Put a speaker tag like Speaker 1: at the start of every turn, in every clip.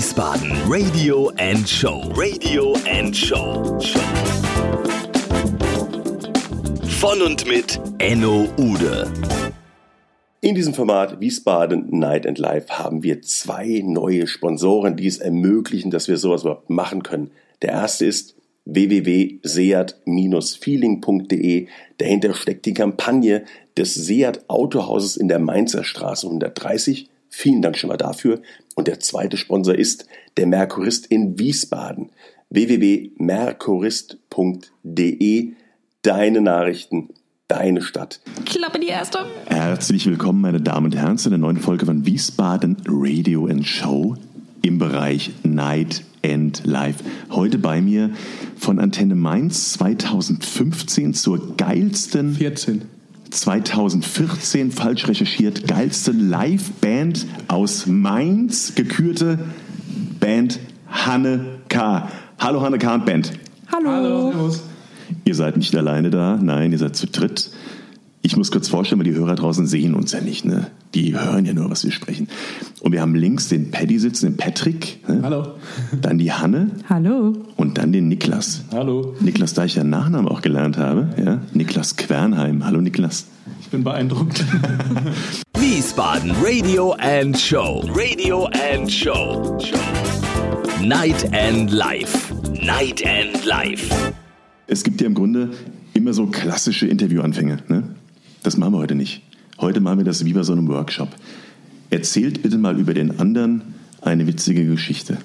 Speaker 1: Wiesbaden Radio and Show. Radio and Show. Von und mit Enno Ude.
Speaker 2: In diesem Format Wiesbaden Night and Life haben wir zwei neue Sponsoren, die es ermöglichen, dass wir sowas überhaupt machen können. Der erste ist www.seat-feeling.de. Dahinter steckt die Kampagne des Seat Autohauses in der Mainzer Straße 130. Vielen Dank schon mal dafür. Und der zweite Sponsor ist der Merkurist in Wiesbaden. www.merkurist.de. Deine Nachrichten, deine Stadt.
Speaker 3: Klappe die erste.
Speaker 4: Herzlich willkommen, meine Damen und Herren, zu der neuen Folge von Wiesbaden Radio and Show im Bereich Night and Live. Heute bei mir von Antenne Mainz 2015 zur geilsten
Speaker 5: 14.
Speaker 4: 2014 falsch recherchiert geilsten Live-Band aus Mainz gekürte Band Hanne K. Hallo Hanne K. und Band.
Speaker 3: Hallo.
Speaker 5: Hallo. Servus.
Speaker 4: Ihr seid nicht alleine da, nein, ihr seid zu dritt. Ich muss kurz vorstellen, weil die Hörer draußen sehen uns ja nicht, ne? Die hören ja nur, was wir sprechen. Und wir haben links den Paddy sitzen, den Patrick. Ne?
Speaker 5: Hallo.
Speaker 4: Dann die Hanne
Speaker 3: Hallo.
Speaker 4: und dann den Niklas.
Speaker 5: Hallo.
Speaker 4: Niklas, da ich ja Nachnamen auch gelernt habe, ja? Niklas Quernheim. Hallo Niklas.
Speaker 5: Ich bin beeindruckt.
Speaker 1: Wiesbaden Radio and Show. Radio and Show. Night and Life. Night and Life.
Speaker 4: Es gibt ja im Grunde immer so klassische Interviewanfänge. Ne? Das machen wir heute nicht. Heute machen wir das wie bei so einem Workshop. Erzählt bitte mal über den anderen eine witzige Geschichte.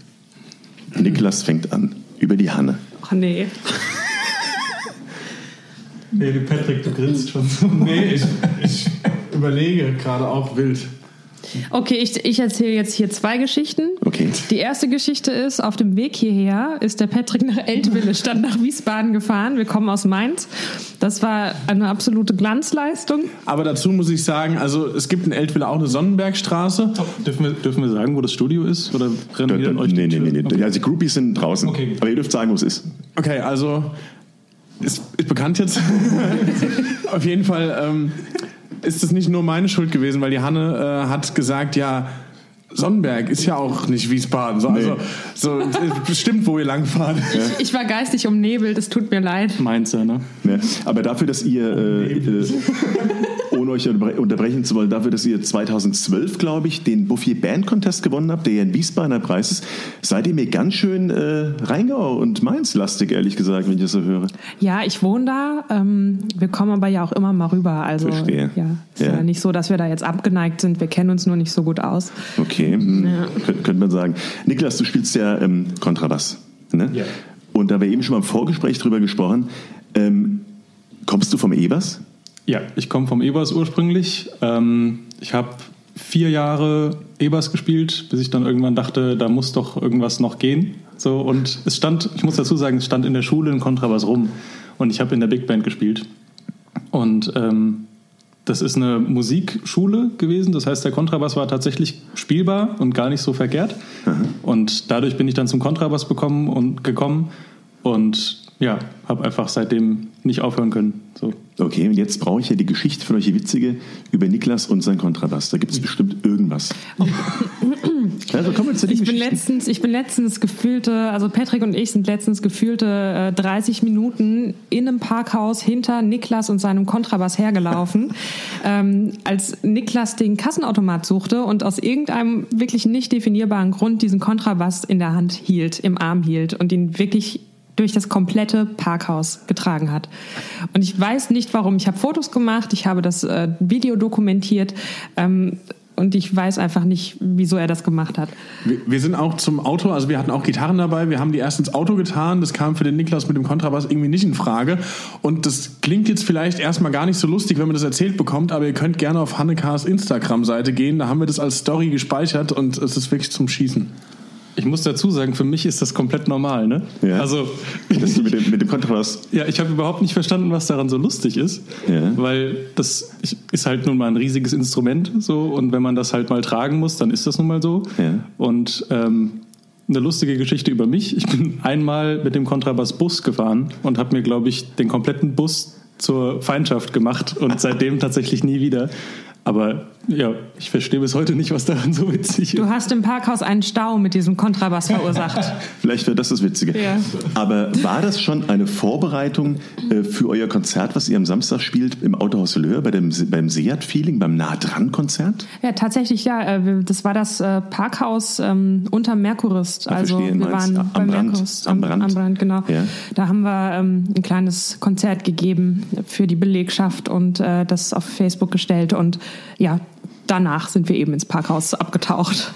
Speaker 4: Niklas fängt an. Über die Hanne.
Speaker 3: Ach nee.
Speaker 5: nee, die Patrick, du grinst schon so. Nee, ich, ich überlege gerade auch wild.
Speaker 3: Okay, ich, ich erzähle jetzt hier zwei Geschichten.
Speaker 4: Okay.
Speaker 3: Die erste Geschichte ist, auf dem Weg hierher ist der Patrick nach Eltville statt nach Wiesbaden gefahren. Wir kommen aus Mainz. Das war eine absolute Glanzleistung.
Speaker 5: Aber dazu muss ich sagen, also es gibt in Eltville auch eine Sonnenbergstraße.
Speaker 6: Dürfen wir, dürfen wir sagen, wo das Studio ist? Oder rennen wir euch
Speaker 4: nee,
Speaker 6: die
Speaker 4: nee,
Speaker 6: Tür?
Speaker 4: nee, nee.
Speaker 6: Okay.
Speaker 4: Also die Groupies sind draußen.
Speaker 6: Okay.
Speaker 4: Aber ihr dürft sagen, wo es ist.
Speaker 5: Okay, also ist, ist bekannt jetzt. Auf jeden Fall ähm, ist es nicht nur meine Schuld gewesen, weil die Hanne äh, hat gesagt, ja, Sonnenberg ist ja auch nicht Wiesbaden. So, also, so bestimmt, wo ihr langfahrt.
Speaker 3: Ich, ich war geistig umnebelt, es tut mir leid.
Speaker 6: Mainzer, ne?
Speaker 4: Ja, aber dafür, dass ihr, äh, äh, ohne euch unterbre- unterbrechen zu wollen, dafür, dass ihr 2012, glaube ich, den Buffy Band Contest gewonnen habt, der ja ein Wiesbadener Preis ist, seid ihr mir ganz schön äh, Rheingau und Mainz-lastig, ehrlich gesagt, wenn ich das so höre.
Speaker 3: Ja, ich wohne da. Ähm, wir kommen aber ja auch immer mal rüber. Also
Speaker 4: Verstehe.
Speaker 3: ja, ist ja.
Speaker 4: Ja.
Speaker 3: nicht so, dass wir da jetzt abgeneigt sind. Wir kennen uns nur nicht so gut aus.
Speaker 4: Okay, hm, könnt- könnte man sagen. Niklas, du spielst ja ähm, Kontrabass. Ne?
Speaker 6: Ja.
Speaker 4: Und da wir eben schon mal im Vorgespräch drüber gesprochen, ähm, kommst du vom Ebers?
Speaker 6: Ja, ich komme vom Ebers ursprünglich. Ähm, ich habe vier Jahre Ebers gespielt, bis ich dann irgendwann dachte, da muss doch irgendwas noch gehen. So, und es stand, ich muss dazu sagen, es stand in der Schule ein Kontrabass rum. Und ich habe in der Big Band gespielt. Und ähm, das ist eine Musikschule gewesen. Das heißt, der Kontrabass war tatsächlich spielbar und gar nicht so verkehrt. Und dadurch bin ich dann zum Kontrabass bekommen und gekommen und ja, habe einfach seitdem nicht aufhören können. So.
Speaker 4: Okay, und jetzt brauche ich ja die Geschichte von euch, die witzige, über Niklas und sein Kontrabass. Da gibt es bestimmt irgendwas. Also kommen wir zu den
Speaker 3: Ich bin letztens, ich bin letztens gefühlte, also Patrick und ich sind letztens gefühlte äh, 30 Minuten in einem Parkhaus hinter Niklas und seinem Kontrabass hergelaufen, ähm, als Niklas den Kassenautomat suchte und aus irgendeinem wirklich nicht definierbaren Grund diesen Kontrabass in der Hand hielt, im Arm hielt und ihn wirklich durch das komplette Parkhaus getragen hat. Und ich weiß nicht warum. Ich habe Fotos gemacht, ich habe das äh, Video dokumentiert. Ähm, und ich weiß einfach nicht, wieso er das gemacht hat.
Speaker 5: Wir, wir sind auch zum Auto, also wir hatten auch Gitarren dabei, wir haben die erst ins Auto getan, das kam für den Niklas mit dem Kontrabass irgendwie nicht in Frage und das klingt jetzt vielleicht erstmal gar nicht so lustig, wenn man das erzählt bekommt, aber ihr könnt gerne auf Hannekas Instagram-Seite gehen, da haben wir das als Story gespeichert und es ist wirklich zum Schießen.
Speaker 6: Ich muss dazu sagen, für mich ist das komplett normal. Ne?
Speaker 4: Ja.
Speaker 6: Also,
Speaker 4: Dass du mit dem, mit dem Kontrabass.
Speaker 6: ja, ich habe überhaupt nicht verstanden, was daran so lustig ist,
Speaker 4: Ja.
Speaker 6: weil das ist halt nun mal ein riesiges Instrument so und wenn man das halt mal tragen muss, dann ist das nun mal so.
Speaker 4: Ja.
Speaker 6: Und ähm, eine lustige Geschichte über mich. Ich bin einmal mit dem Kontrabass Bus gefahren und habe mir, glaube ich, den kompletten Bus zur Feindschaft gemacht und seitdem tatsächlich nie wieder. Aber ja, ich verstehe bis heute nicht, was daran so witzig ist.
Speaker 3: Du hast im Parkhaus einen Stau mit diesem Kontrabass verursacht.
Speaker 4: Vielleicht wäre das das Witzige.
Speaker 3: Ja.
Speaker 4: Aber war das schon eine Vorbereitung äh, für euer Konzert, was ihr am Samstag spielt im Autohaus Löhr, bei dem, beim Seat-Feeling, beim Nah-Dran-Konzert?
Speaker 3: Ja, tatsächlich, ja. äh, Das war das äh, Parkhaus ähm, unterm Merkurist. Also
Speaker 4: verstehe,
Speaker 3: wir waren
Speaker 4: am
Speaker 3: beim
Speaker 4: Brand,
Speaker 3: Merkurist.
Speaker 4: am Brand.
Speaker 3: Am Brand, genau.
Speaker 4: Ja.
Speaker 3: Da haben wir ähm, ein kleines Konzert gegeben für die Belegschaft und äh, das auf Facebook gestellt. Und ja, danach sind wir eben ins Parkhaus abgetaucht.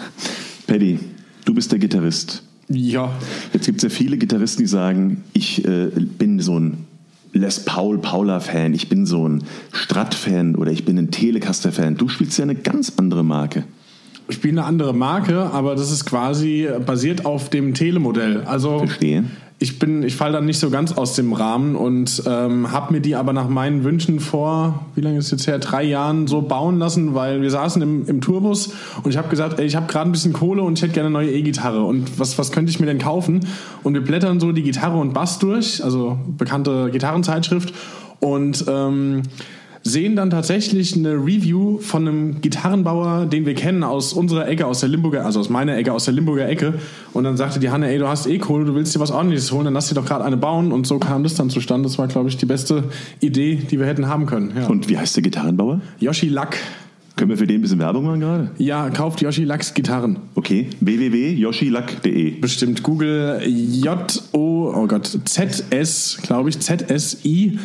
Speaker 4: Paddy, du bist der Gitarrist.
Speaker 5: Ja,
Speaker 4: Jetzt gibt es ja viele Gitarristen, die sagen, ich äh, bin so ein Les Paul Paula-Fan, ich bin so ein Strat-Fan oder ich bin ein Telecaster-Fan. Du spielst ja eine ganz andere Marke.
Speaker 5: ich spiele eine andere Marke, aber das ist quasi basiert auf dem Telemodell. Also
Speaker 4: Verstehe.
Speaker 5: Ich bin, ich falle dann nicht so ganz aus dem Rahmen und ähm, habe mir die aber nach meinen Wünschen vor, wie lange ist jetzt her, drei Jahren so bauen lassen, weil wir saßen im, im Tourbus und ich habe gesagt, ey, ich habe gerade ein bisschen Kohle und ich hätte gerne eine neue E-Gitarre. Und was, was könnte ich mir denn kaufen? Und wir blättern so die Gitarre und Bass durch, also bekannte Gitarrenzeitschrift. Und ähm, sehen dann tatsächlich eine Review von einem Gitarrenbauer, den wir kennen aus unserer Ecke, aus der Limburger, also aus meiner Ecke, aus der Limburger Ecke. Und dann sagte die Hanne, ey, du hast eh Kohle, du willst dir was ordentliches holen, dann lass dir doch gerade eine bauen. Und so kam das dann zustande. Das war, glaube ich, die beste Idee, die wir hätten haben können. Ja.
Speaker 4: Und wie heißt der Gitarrenbauer?
Speaker 5: Yoshi Lack.
Speaker 4: Können wir für den ein bisschen Werbung machen gerade?
Speaker 5: Ja, kauft Yoshi Lacks Gitarren.
Speaker 4: Okay, www.yoshilack.de.
Speaker 5: Bestimmt Google J-O, oh Gott, Z-S, glaube ich, Z-S-I-L-A-K.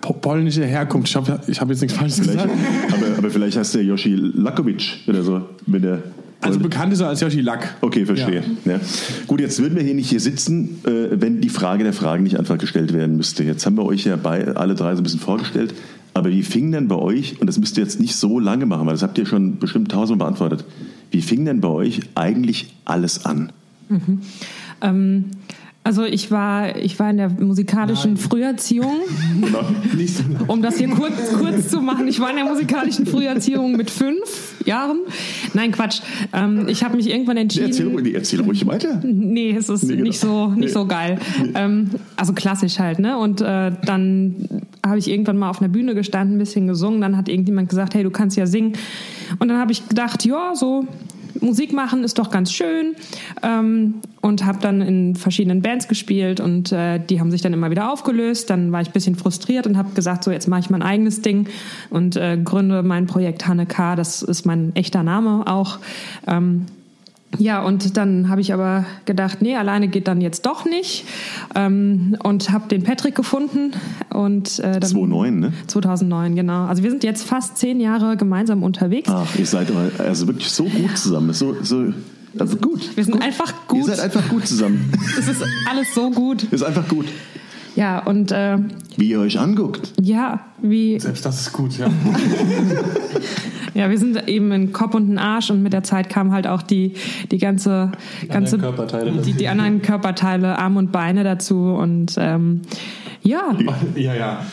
Speaker 5: Po- Polnische Herkunft. Ich habe ich hab jetzt nichts Falsches
Speaker 4: Vielleicht,
Speaker 5: gesagt.
Speaker 4: aber, aber vielleicht heißt der Yoshi Lakovic oder so. Wenn der,
Speaker 5: Also bekannt ist er als Yoshi Lack.
Speaker 4: Okay, verstehe. Ja. Gut, jetzt würden wir hier nicht hier sitzen, äh, wenn die Frage der Fragen nicht einfach gestellt werden müsste. Jetzt haben wir euch ja bei, alle drei so ein bisschen vorgestellt. Aber wie fing denn bei euch, und das müsst ihr jetzt nicht so lange machen, weil das habt ihr schon bestimmt tausendmal beantwortet, wie fing denn bei euch eigentlich alles an?
Speaker 3: Ähm, also ich war, ich war in der musikalischen Früherziehung.
Speaker 5: Nicht so
Speaker 3: Um das hier kurz, kurz zu machen, ich war in der musikalischen Früherziehung mit fünf Jahren. Nein, Quatsch. Ähm, ich habe mich irgendwann entschieden.
Speaker 4: Erzähl, ruhig- erzähl ruhig weiter.
Speaker 3: Nee, es ist
Speaker 4: Nee, genau.
Speaker 3: nicht so nicht
Speaker 4: Nee.
Speaker 3: so geil. Ähm, also klassisch halt, ne? Und äh, dann habe ich irgendwann mal auf einer Bühne gestanden, ein bisschen gesungen. Dann hat irgendjemand gesagt, hey, du kannst ja singen. Und dann habe ich gedacht, ja, so Musik machen ist doch ganz schön. Ähm, und habe dann in verschiedenen Bands gespielt und äh, die haben sich dann immer wieder aufgelöst. Dann war ich ein bisschen frustriert und habe gesagt, so jetzt mache ich mein eigenes Ding und äh, gründe mein Projekt Hanne K. Das ist mein echter Name auch. Ähm, ja, und dann habe ich aber gedacht, nee, alleine geht dann jetzt doch nicht. Ähm, und habe den Patrick gefunden. Und, äh, dann,
Speaker 4: 2009, ne?
Speaker 3: 2009, genau. Also wir sind jetzt fast zehn Jahre gemeinsam unterwegs.
Speaker 4: Ach, ihr seid also wirklich so gut zusammen. So, so, also gut.
Speaker 3: Wir sind einfach gut.
Speaker 4: Ihr seid einfach gut zusammen.
Speaker 3: es ist alles so gut.
Speaker 4: Ist einfach gut.
Speaker 3: Ja, und äh,
Speaker 4: Wie ihr euch anguckt.
Speaker 3: ja, wie,
Speaker 5: Selbst das ist gut, ja.
Speaker 3: ja, wir sind eben in Kopf und ein Arsch und mit der Zeit kam halt auch die, die ganze, ganze
Speaker 6: Körperteile
Speaker 3: die, die anderen Körperteile, Arme und Beine dazu und ähm, ja,
Speaker 5: ja, ja.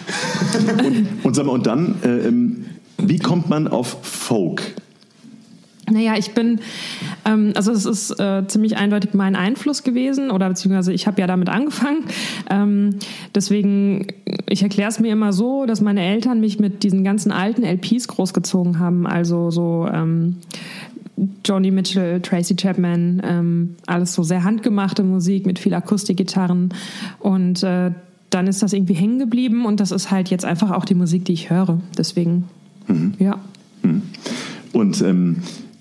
Speaker 4: Und sag mal, und dann, äh, ähm, wie kommt man auf Folk?
Speaker 3: Naja, ich bin, ähm, also es ist äh, ziemlich eindeutig mein Einfluss gewesen oder beziehungsweise ich habe ja damit angefangen. Ähm, deswegen, ich erkläre es mir immer so, dass meine Eltern mich mit diesen ganzen alten LPs großgezogen haben. Also so ähm, Joni Mitchell, Tracy Chapman, ähm, alles so sehr handgemachte Musik mit viel Akustikgitarren und äh, dann ist das irgendwie hängen geblieben und das ist halt jetzt einfach auch die Musik, die ich höre. Deswegen, ja.
Speaker 4: Und ähm,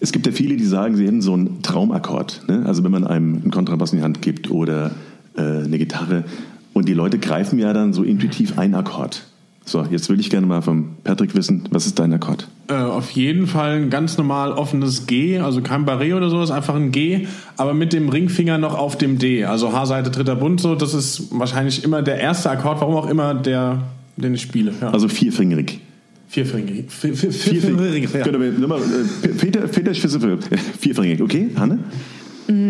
Speaker 4: es gibt ja viele, die sagen, sie hätten so einen Traumakkord. Ne? Also wenn man einem einen Kontrabass in die Hand gibt oder äh, eine Gitarre. Und die Leute greifen ja dann so intuitiv einen Akkord. So, jetzt will ich gerne mal vom Patrick wissen, was ist dein Akkord?
Speaker 5: Äh, auf jeden Fall ein ganz normal offenes G, also kein Barré oder sowas, einfach ein G, aber mit dem Ringfinger noch auf dem D. Also H-Seite, dritter Bund, so, das ist wahrscheinlich immer der erste Akkord, warum auch immer der, den ich spiele. Ja.
Speaker 4: Also vierfingerig.
Speaker 5: Vierfingerig. Vier, vier,
Speaker 4: Vierfingerig.
Speaker 5: vierfingerig, ja.
Speaker 4: Können wir, nochmal, Peter, Peter ist vierfingerig. Vierfingerig, okay? Hanne?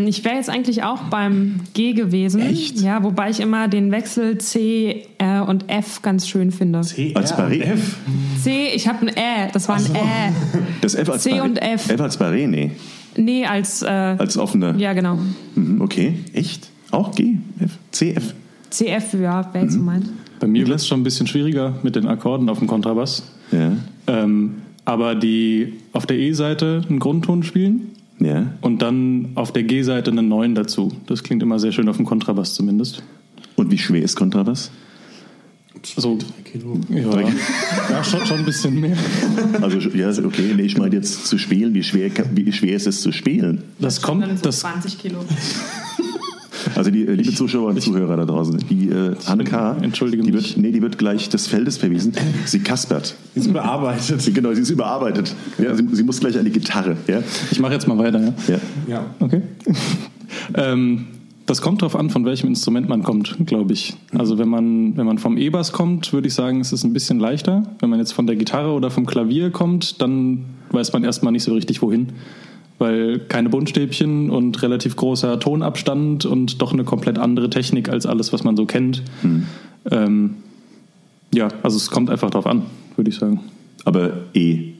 Speaker 3: Ich wäre jetzt eigentlich auch beim G gewesen.
Speaker 4: Echt?
Speaker 3: Ja, wobei ich immer den Wechsel C, R und F ganz schön finde.
Speaker 5: C,
Speaker 4: Als Barré?
Speaker 5: F.
Speaker 3: C, ich habe ein Ä, das war ein Ä.
Speaker 4: Das F als
Speaker 3: C
Speaker 4: Barré.
Speaker 3: und F.
Speaker 4: F als Barré, nee.
Speaker 3: Nee, als, äh,
Speaker 4: Als offene.
Speaker 3: ja genau.
Speaker 4: Mhm, okay, echt? Auch G? F? C, F?
Speaker 3: CF, ja, wäre jetzt so meint.
Speaker 6: Bei mir wird es schon ein bisschen schwieriger mit den Akkorden auf dem Kontrabass.
Speaker 4: Ja.
Speaker 6: Ähm, aber die auf der E-Seite einen Grundton spielen
Speaker 4: Ja.
Speaker 6: und dann auf der G-Seite einen neuen dazu. Das klingt immer sehr schön auf dem Kontrabass zumindest.
Speaker 4: Und wie schwer ist Kontrabass?
Speaker 6: So, ja, ja schon, schon ein bisschen mehr.
Speaker 4: Also, ja, okay, nee, ich meine jetzt zu spielen. Wie schwer, wie schwer ist es zu spielen?
Speaker 6: Das
Speaker 3: Dann
Speaker 6: kommt,
Speaker 3: so
Speaker 6: das,
Speaker 3: 20 Kilo.
Speaker 4: Also die äh, liebe Zuschauer und Zuhörer da draußen, die äh, Hanne K.,
Speaker 6: entschuldige
Speaker 4: die
Speaker 6: mich.
Speaker 4: wird, nee, die wird gleich des Feldes verwiesen. Sie kaspert.
Speaker 5: Ist überarbeitet.
Speaker 4: Sie, genau, sie ist überarbeitet. Ja, sie, sie muss gleich an die Gitarre. Ja,
Speaker 6: ich mache jetzt mal weiter. Ja.
Speaker 4: ja.
Speaker 5: Ja.
Speaker 6: Okay. ähm, das kommt darauf an, von welchem Instrument man kommt, glaube ich. Also wenn man, wenn man vom E-Bass kommt, würde ich sagen, ist es ein bisschen leichter. Wenn man jetzt von der Gitarre oder vom Klavier kommt, dann weiß man erstmal nicht so richtig, wohin. Weil keine Buntstäbchen und relativ großer Tonabstand und doch eine komplett andere Technik als alles, was man so kennt. Ähm, ja, also es kommt einfach drauf an, würde ich sagen.
Speaker 4: Aber E,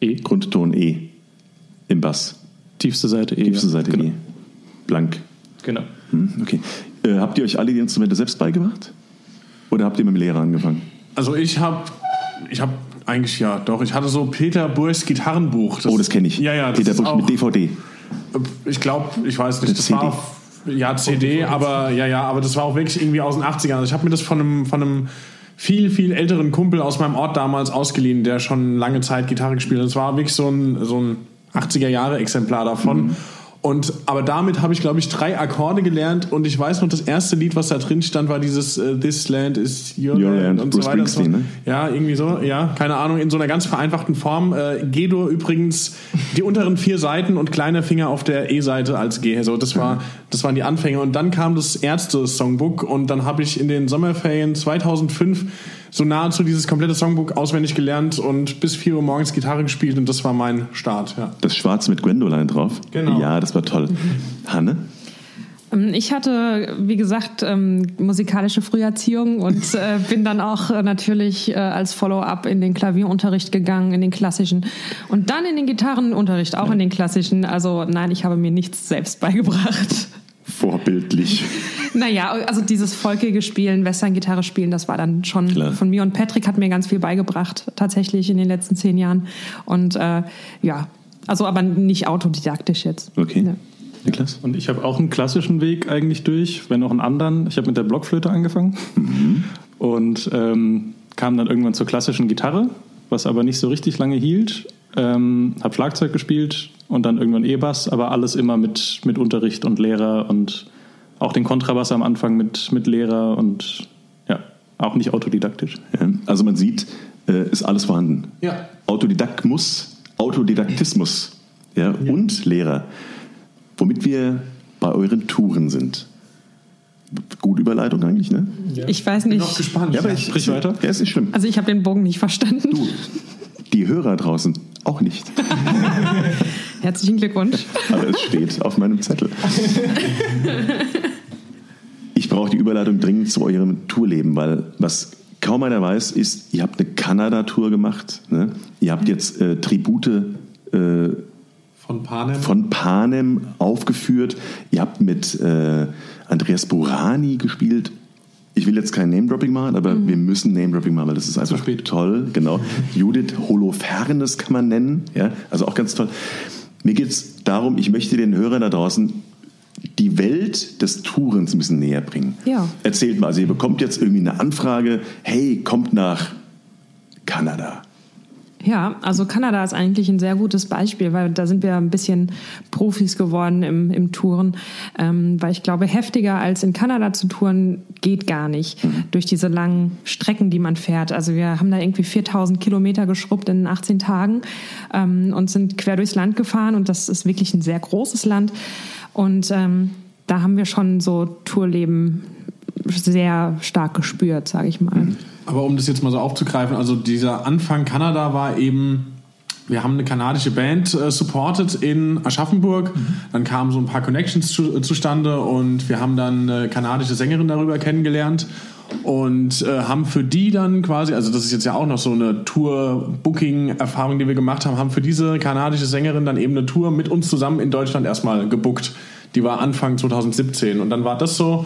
Speaker 6: E,
Speaker 4: Grundton E im Bass.
Speaker 6: tiefste Seite E.
Speaker 4: Tiefste
Speaker 6: ja.
Speaker 4: Seite
Speaker 6: genau.
Speaker 4: E. Blank.
Speaker 6: Genau.
Speaker 4: Hm, okay. Äh, habt ihr euch alle die Instrumente selbst beigebracht? Oder habt ihr mit dem Lehrer angefangen?
Speaker 5: Also ich habe, ich habe eigentlich ja, doch. Ich hatte so Peter Burchs Gitarrenbuch.
Speaker 4: oh, das kenne ich.
Speaker 5: Ja, ja. Das
Speaker 4: Peter
Speaker 5: auch,
Speaker 4: mit DVD.
Speaker 5: Ich glaube, ich weiß nicht, das
Speaker 4: CD.
Speaker 5: war ja CD, aber ja, ja, aber das war auch wirklich irgendwie aus den 80ern. Also ich habe mir das von einem, von einem viel, viel älteren Kumpel aus meinem Ort damals ausgeliehen, der schon lange Zeit Gitarre gespielt hat. Das war wirklich so ein, so ein 80er Jahre Exemplar davon.
Speaker 4: Mhm.
Speaker 5: Und aber damit habe ich, glaube ich, drei Akkorde gelernt und ich weiß noch, das erste Lied, was da drin stand, war dieses äh, This Land is Your,
Speaker 4: Your
Speaker 5: Land,
Speaker 4: Land,
Speaker 5: und
Speaker 4: Bruce
Speaker 5: so weiter. so.
Speaker 4: Ne?
Speaker 5: Ja, irgendwie so, ja, keine Ahnung, in so einer ganz vereinfachten Form. Äh, G-Dur übrigens die unteren vier Seiten und kleiner Finger auf der E-Seite als G. So, das war, das waren die Anfänge. Und dann kam das Ärzte-Songbook und dann habe ich in den Sommerferien 2005 so nahezu dieses komplette Songbook auswendig gelernt und bis 4 Uhr morgens Gitarre gespielt und das war mein Start, ja.
Speaker 4: Das Schwarz mit Gwendoline drauf.
Speaker 5: Genau.
Speaker 4: Ja, das war toll. Hanne?
Speaker 3: Ähm, Ich hatte, wie gesagt, ähm, musikalische Früherziehung und äh, bin dann auch äh, natürlich äh, als Follow-up in den Klavierunterricht gegangen, in den klassischen und dann in den Gitarrenunterricht, auch in den klassischen. Also nein, ich habe mir nichts selbst beigebracht.
Speaker 4: Vorbildlich.
Speaker 3: Naja, also dieses volkige Spielen, Western-Gitarre spielen, das war dann schon
Speaker 4: Klar.
Speaker 3: von mir. Und Patrick hat mir ganz viel beigebracht, tatsächlich in den letzten zehn Jahren. Und äh, ja, also aber nicht autodidaktisch jetzt.
Speaker 4: Okay.
Speaker 3: Ja.
Speaker 4: Niklas?
Speaker 6: Und ich habe auch einen klassischen Weg eigentlich durch, wenn auch einen anderen. Ich habe mit der Blockflöte angefangen und ähm, kam dann irgendwann zur klassischen Gitarre, was aber nicht so richtig lange hielt. Ähm, habe Schlagzeug gespielt und dann irgendwann E-Bass, aber alles immer mit, mit Unterricht und Lehrer und auch den Kontrabass am Anfang mit, mit Lehrer und ja, auch nicht autodidaktisch.
Speaker 4: Ja, also man sieht, äh, ist alles vorhanden.
Speaker 5: Ja.
Speaker 4: Autodidakmus, Autodidaktismus ja, und Lehrer. Womit wir bei euren Touren sind. Gute Überleitung eigentlich, ne?
Speaker 3: Ich weiß
Speaker 5: Bin
Speaker 3: nicht.
Speaker 5: noch gespannt.
Speaker 4: Ja, aber ich,
Speaker 6: Sprich weiter.
Speaker 4: Ja, ist nicht schlimm.
Speaker 3: Also ich habe den Bogen nicht verstanden.
Speaker 4: Du, die Hörer draußen auch nicht.
Speaker 3: Herzlichen Glückwunsch.
Speaker 4: Aber es steht auf meinem Zettel. Ich brauche die Überleitung dringend zu eurem Tourleben, weil was kaum einer weiß, ist, ihr habt eine Kanada-Tour gemacht. Ne? Ihr habt jetzt äh, Tribute äh,
Speaker 5: Von Panem.
Speaker 4: von Panem aufgeführt. Ihr habt mit äh, Andreas Burani gespielt. Ich will jetzt kein Name-Dropping machen, aber wir müssen Name-Dropping machen, weil das ist einfach
Speaker 6: spät.
Speaker 4: toll. Genau. Judith Holofernes kann man nennen. Ja, also auch ganz toll. Mir geht es darum, ich möchte den Hörern da draußen die Welt des Tourens ein bisschen näher bringen.
Speaker 3: Ja.
Speaker 4: Erzählt mal, also ihr bekommt jetzt irgendwie eine Anfrage, hey, kommt nach Kanada.
Speaker 3: Ja, also Kanada ist eigentlich ein sehr gutes Beispiel, weil da sind wir ein bisschen Profis geworden im, im Touren. Ähm, weil ich glaube, heftiger als in Kanada zu touren geht gar nicht durch diese langen Strecken, die man fährt. Also wir haben da irgendwie 4000 Kilometer geschrubbt in 18 Tagen ähm, und sind quer durchs Land gefahren und das ist wirklich ein sehr großes Land. Und ähm, da haben wir schon so Tourleben sehr stark gespürt, sage ich mal.
Speaker 5: Aber um das jetzt mal so aufzugreifen, also dieser Anfang Kanada war eben, wir haben eine kanadische Band äh, supported in Aschaffenburg, dann kamen so ein paar Connections zu, äh, zustande und wir haben dann eine kanadische Sängerin darüber kennengelernt und äh, haben für die dann quasi, also das ist jetzt ja auch noch so eine Tour-Booking-Erfahrung, die wir gemacht haben, haben für diese kanadische Sängerin dann eben eine Tour mit uns zusammen in Deutschland erstmal gebuckt. Die war Anfang 2017 und dann war das so,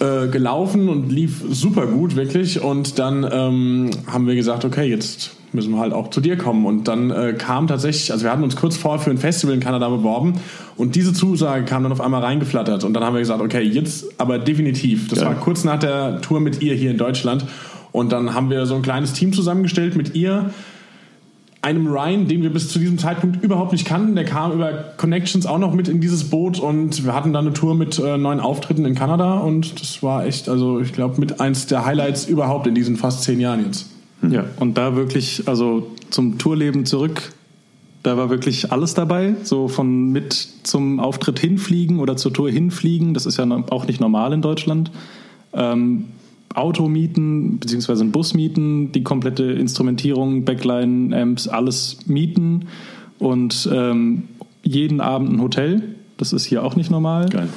Speaker 5: äh, gelaufen und lief super gut, wirklich. Und dann ähm, haben wir gesagt, okay, jetzt müssen wir halt auch zu dir kommen. Und dann äh, kam tatsächlich, also wir hatten uns kurz vorher für ein Festival in Kanada beworben und diese Zusage kam dann auf einmal reingeflattert. Und dann haben wir gesagt, okay, jetzt aber definitiv. Das
Speaker 4: Ja.
Speaker 5: war kurz nach der Tour mit ihr hier in Deutschland. Und dann haben wir so ein kleines Team zusammengestellt mit ihr, einem Ryan, den wir bis zu diesem Zeitpunkt überhaupt nicht kannten. Der kam über Connections auch noch mit in dieses Boot und wir hatten dann eine Tour mit äh, neun Auftritten in Kanada und das war echt, also ich glaube, mit eins der Highlights überhaupt in diesen fast zehn Jahren jetzt.
Speaker 6: Ja, und da wirklich, also zum Tourleben zurück, da war wirklich alles dabei. So von mit zum Auftritt hinfliegen oder zur Tour hinfliegen, das ist ja auch nicht normal in Deutschland. Ähm, Auto mieten, beziehungsweise einen Bus mieten, die komplette Instrumentierung, Backline, Amps, alles mieten und ähm, jeden Abend ein Hotel. Das ist hier auch nicht normal.
Speaker 4: Geil.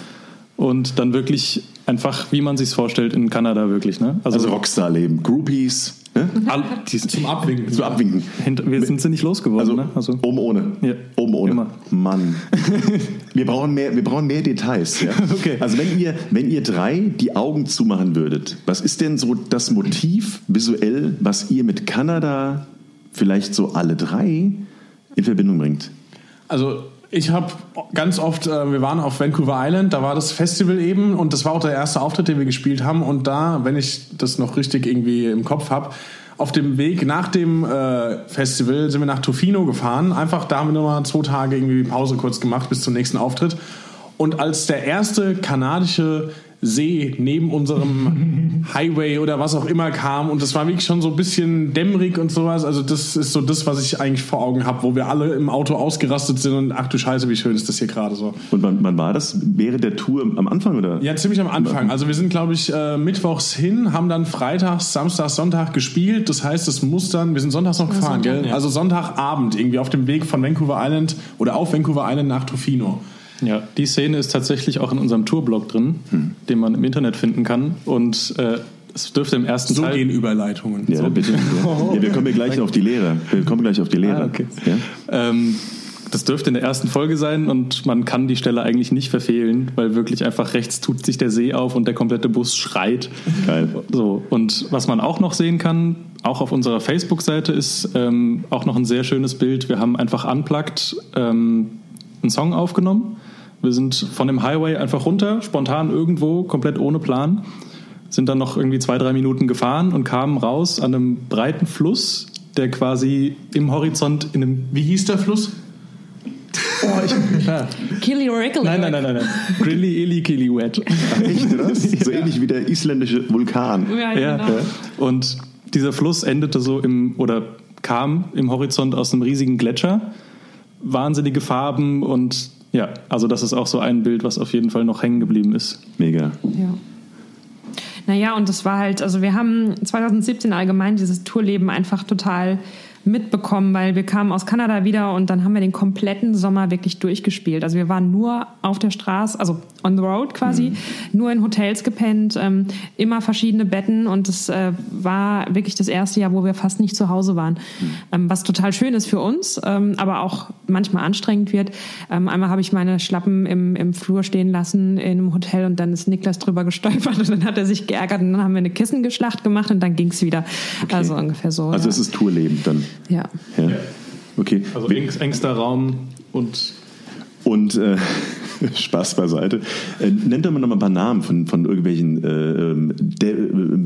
Speaker 6: Und dann wirklich einfach, wie man sich vorstellt, in Kanada wirklich. Ne?
Speaker 4: Also Rockstar-Leben, Groupies, ne?
Speaker 6: all, die,
Speaker 5: Zum Abwinken.
Speaker 4: zu abwinken.
Speaker 6: Wir sind sie nicht losgeworden.
Speaker 4: Also,
Speaker 6: ne? also
Speaker 4: oben ohne.
Speaker 6: Ja.
Speaker 4: Oben ohne.
Speaker 6: Immer.
Speaker 4: Mann. wir, brauchen mehr, wir brauchen mehr Details. Ja?
Speaker 6: Okay.
Speaker 4: Also wenn ihr, wenn ihr drei die Augen zumachen würdet, was ist denn so das Motiv visuell, was ihr mit Kanada vielleicht so alle drei in Verbindung bringt?
Speaker 5: Also ich habe ganz oft, äh, wir waren auf Vancouver Island, da war das Festival eben und das war auch der erste Auftritt, den wir gespielt haben. Und da, wenn ich das noch richtig irgendwie im Kopf habe, auf dem Weg nach dem äh, Festival sind wir nach Tofino gefahren. Einfach, da haben wir nochmal zwei Tage irgendwie Pause kurz gemacht bis zum nächsten Auftritt. Und als der erste kanadische See neben unserem Highway oder was auch immer kam und das war wirklich schon so ein bisschen dämmerig und sowas. Also das ist so das, was ich eigentlich vor Augen habe, wo wir alle im Auto ausgerastet sind und ach du Scheiße, wie schön ist das hier gerade so.
Speaker 4: Und wann, wann war das? Während der Tour am Anfang oder?
Speaker 5: Ja, ziemlich am Anfang. Also wir sind, glaube ich, äh, mittwochs hin, haben dann freitags, samstags, Sonntag gespielt. Das heißt, es muss dann, wir sind sonntags noch gefahren,
Speaker 3: Sonntag,
Speaker 5: gell? Also Sonntagabend irgendwie auf dem Weg von Vancouver Island oder auf Vancouver Island nach Tofino.
Speaker 6: Ja, die Szene ist tatsächlich auch in unserem Tourblog drin, den man im Internet finden kann. Und äh, es dürfte im ersten
Speaker 5: So
Speaker 6: Teil.
Speaker 5: gehen Überleitungen.
Speaker 4: Ja, bitte. Ja. ja, wir kommen ja gleich auf die Lehre. Wir kommen gleich auf die Lehre.
Speaker 6: Ah, okay.
Speaker 4: Ja?
Speaker 6: Ähm, das dürfte in der ersten Folge sein und man kann die Stelle eigentlich nicht verfehlen, weil wirklich einfach rechts tut sich der See auf und der komplette Bus schreit.
Speaker 4: Geil.
Speaker 6: So, und was man auch noch sehen kann, auch auf unserer Facebook-Seite ist ähm, auch noch ein sehr schönes Bild. Wir haben einfach unplugged ähm, einen Song aufgenommen. Wir sind von dem Highway einfach runter, spontan irgendwo, komplett ohne Plan. Sind dann noch irgendwie zwei, drei Minuten gefahren und kamen raus an einem breiten Fluss, der quasi im Horizont in einem.
Speaker 5: Wie hieß der Fluss?
Speaker 6: Oh, ich.
Speaker 3: Killy Rickle.
Speaker 6: Nein, nein, nein, nein, nein. Grilly, illy, killy, wet.
Speaker 4: Echt, oder? So ähnlich wie der isländische Vulkan.
Speaker 3: Ja,
Speaker 6: Ja,
Speaker 3: genau.
Speaker 6: ja. Und dieser Fluss endete so im, oder kam im Horizont aus einem riesigen Gletscher. Wahnsinnige Farben und ja, also das ist auch so ein Bild, was auf jeden Fall noch hängen geblieben ist.
Speaker 4: Mega.
Speaker 3: Ja. Naja, und das war halt, also wir haben 2017 allgemein dieses Tourleben einfach total mitbekommen, weil wir kamen aus Kanada wieder und dann haben wir den kompletten Sommer wirklich durchgespielt. Also wir waren nur auf der Straße, also on the road quasi, nur in Hotels gepennt, ähm, immer verschiedene Betten und es äh, war wirklich das erste Jahr, wo wir fast nicht zu Hause waren. Ähm, was total schön ist für uns, ähm, aber auch manchmal anstrengend wird. Ähm, einmal habe ich meine Schlappen im, im Flur stehen lassen in einem Hotel und dann ist Niklas drüber gestolpert und dann hat er sich geärgert und dann haben wir eine Kissengeschlacht gemacht und dann ging es wieder. Also ungefähr so.
Speaker 4: Also
Speaker 3: ja.
Speaker 4: es ist Tourleben dann.
Speaker 3: Ja.
Speaker 4: Ja. Okay.
Speaker 6: Also engst, engster Raum und
Speaker 4: Und äh, Spaß beiseite. Äh, nennt doch mal noch mal ein paar Namen von, von irgendwelchen äh, ähm, äh,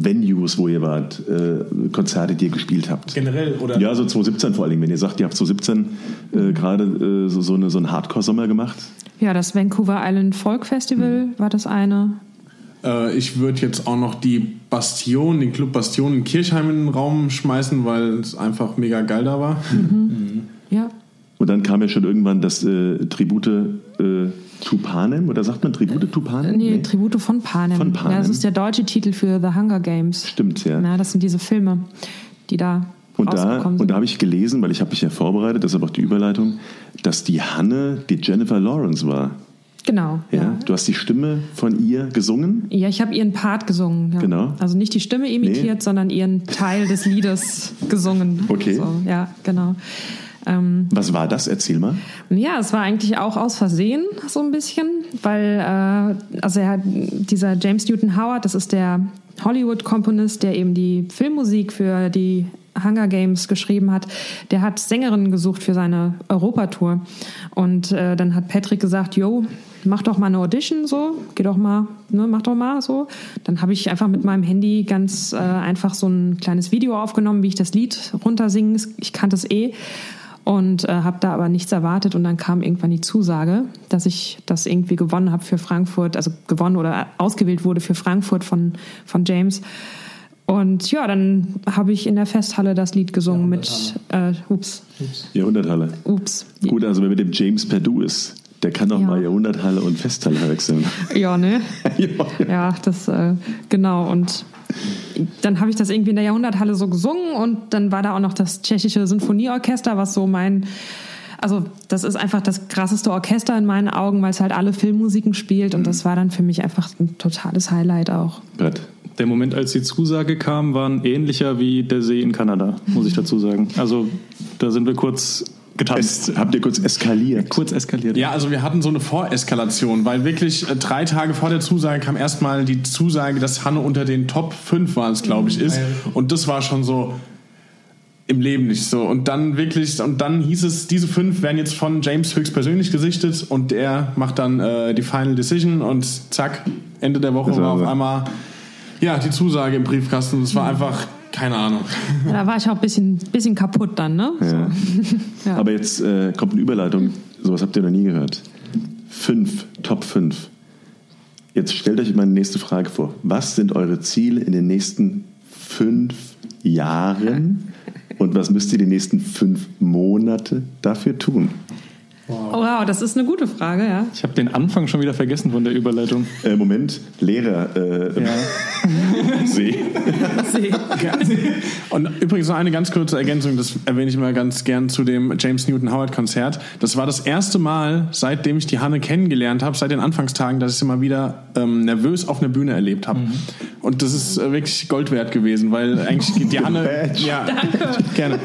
Speaker 4: Venues, wo ihr wart, äh, Konzerte, die ihr gespielt habt.
Speaker 5: Generell, oder?
Speaker 4: Ja, so 2017 vor allen Dingen. Wenn ihr sagt, ihr habt 2017 äh, gerade äh, so, so, eine, so einen Hardcore-Sommer gemacht.
Speaker 3: ja, das Vancouver Island Folk Festival war das eine.
Speaker 5: Äh, ich würde jetzt auch noch die Bastion, den Club Bastion in Kirchheim in den Raum schmeißen, weil es einfach mega geil da war.
Speaker 3: Ja.
Speaker 4: Und dann kam ja schon irgendwann das äh, Tribute äh, Tupanem, oder sagt man Tribute Tupanem?
Speaker 3: Nee, Tribute von Panem.
Speaker 4: Von Panem.
Speaker 3: Ja, das ist der deutsche Titel für The Hunger Games.
Speaker 4: Stimmt, ja.
Speaker 3: Ja, das sind diese Filme, die da
Speaker 4: Und da,
Speaker 3: sind.
Speaker 4: und da habe ich gelesen, weil ich habe mich ja vorbereitet, deshalb auch die Überleitung, dass die Hanne die Jennifer Lawrence war.
Speaker 3: Genau.
Speaker 4: Ja? Du hast die Stimme von ihr gesungen.
Speaker 3: Ja, ich habe ihren Part gesungen. Ja.
Speaker 4: Genau.
Speaker 3: Also nicht die Stimme imitiert,
Speaker 4: Nee.
Speaker 3: sondern ihren Teil des Liedes gesungen.
Speaker 4: Okay.
Speaker 3: So, ja, genau. Ähm,
Speaker 4: Was war das? Erzähl mal.
Speaker 3: ja, es war eigentlich auch aus Versehen so ein bisschen, weil äh, also er hat, dieser James Newton Howard, das ist der Hollywood-Komponist, der eben die Filmmusik für die Hunger Games geschrieben hat, der hat Sängerinnen gesucht für seine Europatour. Und äh, dann hat Patrick gesagt, yo, mach doch mal eine Audition so, geh doch mal, ne, mach doch mal so. Dann habe ich einfach mit meinem Handy ganz äh, einfach so ein kleines Video aufgenommen, wie ich das Lied runtersinge. Ich kannte es eh und äh, habe da aber nichts erwartet und dann kam irgendwann die Zusage, dass ich das irgendwie gewonnen habe für Frankfurt, also gewonnen oder ausgewählt wurde für Frankfurt von, von James. Und ja, dann habe ich in der Festhalle das Lied gesungen mit äh, Ups,
Speaker 4: Jahrhunderthalle.
Speaker 3: Ups.
Speaker 4: Gut, also wer mit dem James Perdue ist, der kann auch
Speaker 3: Ja.
Speaker 4: mal Jahrhunderthalle und Festhalle wechseln.
Speaker 3: Ja, ne?
Speaker 4: ja.
Speaker 3: Ja, das, äh, genau. Und dann habe ich das irgendwie in der Jahrhunderthalle so gesungen und dann war da auch noch das tschechische Sinfonieorchester, was so mein, also das ist einfach das krasseste Orchester in meinen Augen, weil es halt alle Filmmusiken spielt und das war dann für mich einfach ein totales Highlight auch.
Speaker 4: Brett.
Speaker 6: Der Moment, als die Zusage kam, war ein ähnlicher wie der See in Kanada, muss ich dazu sagen. Also da sind wir kurz getanzt.
Speaker 4: Es, habt ihr kurz eskaliert?
Speaker 6: kurz eskaliert.
Speaker 5: Ja, also wir hatten so eine Voreskalation, weil wirklich äh, drei Tage vor der Zusage kam erstmal die Zusage, dass Hanne unter den Top 5 waren es, glaube ich, ist. Und das war schon so im Leben nicht so. Und dann wirklich, und dann hieß es, diese fünf werden jetzt von James höchstpersönlich gesichtet und der macht dann äh, die Final Decision und zack, Ende der Woche
Speaker 4: war
Speaker 5: war auf einmal ja, die Zusage im Briefkasten. Und es war einfach, keine Ahnung.
Speaker 3: Ja, da war ich auch ein bisschen, bisschen kaputt dann, ne?
Speaker 4: Ja.
Speaker 3: Ja.
Speaker 4: Aber jetzt äh, kommt eine Überleitung. Sowas habt ihr noch nie gehört. Fünf, Top 5. Jetzt stellt euch meine nächste Frage vor. Was sind eure Ziele in den nächsten fünf Jahren? Und was müsst ihr die nächsten fünf Monate dafür tun?
Speaker 3: Wow, das ist eine gute Frage, ja.
Speaker 6: Ich habe den Anfang schon wieder vergessen von der Überleitung.
Speaker 4: Äh, Moment, Lehrer. Äh, See.
Speaker 5: Und übrigens noch eine ganz kurze Ergänzung, das erwähne ich mal ganz gern zu dem James Newton Howard Konzert. Das war das erste Mal, seitdem ich die Hanne kennengelernt habe, seit den Anfangstagen, dass ich sie mal wieder ähm, nervös auf einer Bühne erlebt habe. Und das ist äh, wirklich Gold wert gewesen, weil eigentlich geht die Hanne. Ja, Danke. Gerne.